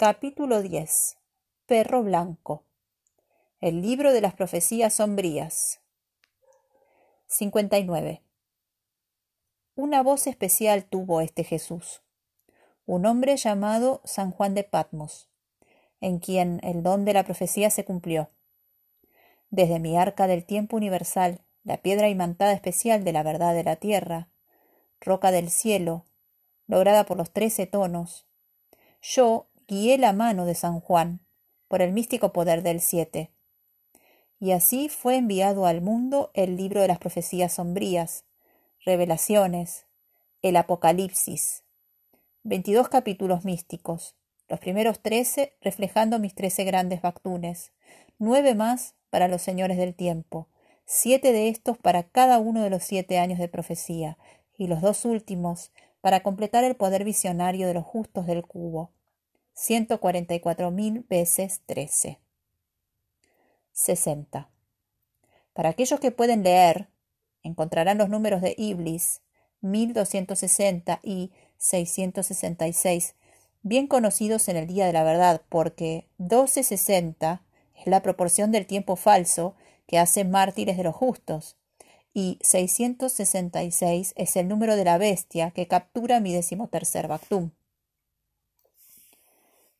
Capítulo 10 Perro Blanco. El libro de las profecías sombrías. 59 Una voz especial tuvo este Jesús, un hombre llamado San Juan de Patmos, en quien el don de la profecía se cumplió. Desde mi arca del tiempo universal, la piedra imantada especial de la verdad de la tierra, roca del cielo, lograda por los trece tonos, yo guié la mano de San Juan por el místico poder del siete. Y así fue enviado al mundo el libro de las profecías sombrías, revelaciones, el Apocalipsis, veintidós capítulos místicos, los primeros trece reflejando mis trece grandes bactunes, nueve más para los señores del tiempo, siete de estos para cada uno de los siete años de profecía, y los dos últimos para completar el poder visionario de los justos del cubo. Ciento cuarenta y cuatro mil veces trece. Sesenta. Para aquellos que pueden leer, encontrarán los números de Iblis, sesenta y seis, bien conocidos en el día de la verdad, porque sesenta es la proporción del tiempo falso que hace mártires de los justos, y 666 es el número de la bestia que captura mi decimotercer Bactum.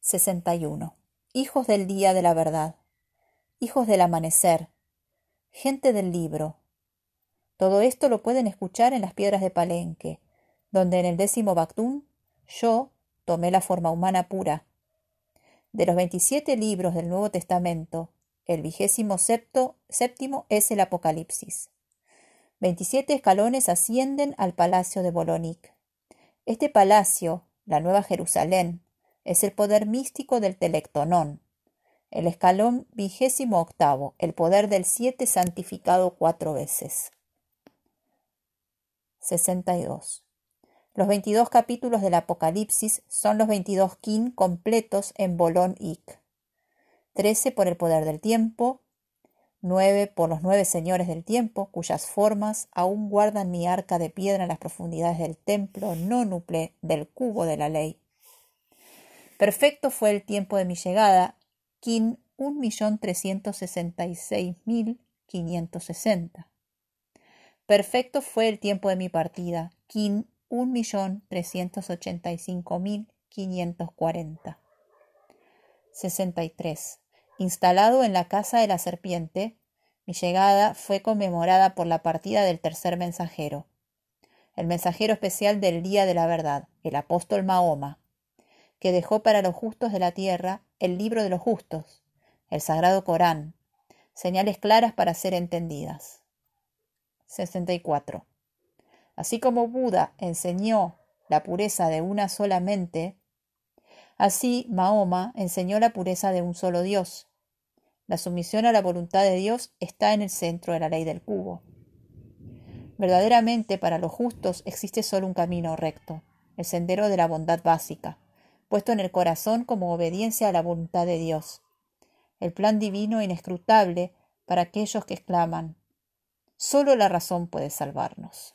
61. Hijos del día de la verdad, hijos del amanecer, gente del libro. Todo esto lo pueden escuchar en las piedras de Palenque, donde en el décimo Bactum yo tomé la forma humana pura. De los 27 libros del Nuevo Testamento, el vigésimo séptimo es el Apocalipsis. Veintisiete escalones ascienden al palacio de Bolonic. Este palacio, la Nueva Jerusalén, es el poder místico del Telectonón, el escalón vigésimo octavo, el poder del siete santificado cuatro veces. 62. Los veintidós capítulos del Apocalipsis son los veintidós kin completos en Bolón Ik. Trece por el poder del tiempo, nueve por los nueve señores del tiempo, cuyas formas aún guardan mi arca de piedra en las profundidades del templo nónuple del cubo de la ley. Perfecto fue el tiempo de mi llegada, quinientos sesenta. Perfecto fue el tiempo de mi partida. Sesenta y tres. Instalado en la casa de la serpiente, mi llegada fue conmemorada por la partida del tercer mensajero, el mensajero especial del día de la verdad, el apóstol Mahoma, que dejó para los justos de la tierra el libro de los justos, el sagrado Corán, señales claras para ser entendidas. 64. Así como Buda enseñó la pureza de una sola mente, así Mahoma enseñó la pureza de un solo Dios, la sumisión a la voluntad de Dios está en el centro de la ley del cubo. Verdaderamente para los justos existe solo un camino recto, el sendero de la bondad básica, puesto en el corazón como obediencia a la voluntad de Dios, el plan divino inescrutable para aquellos que exclaman, solo la razón puede salvarnos.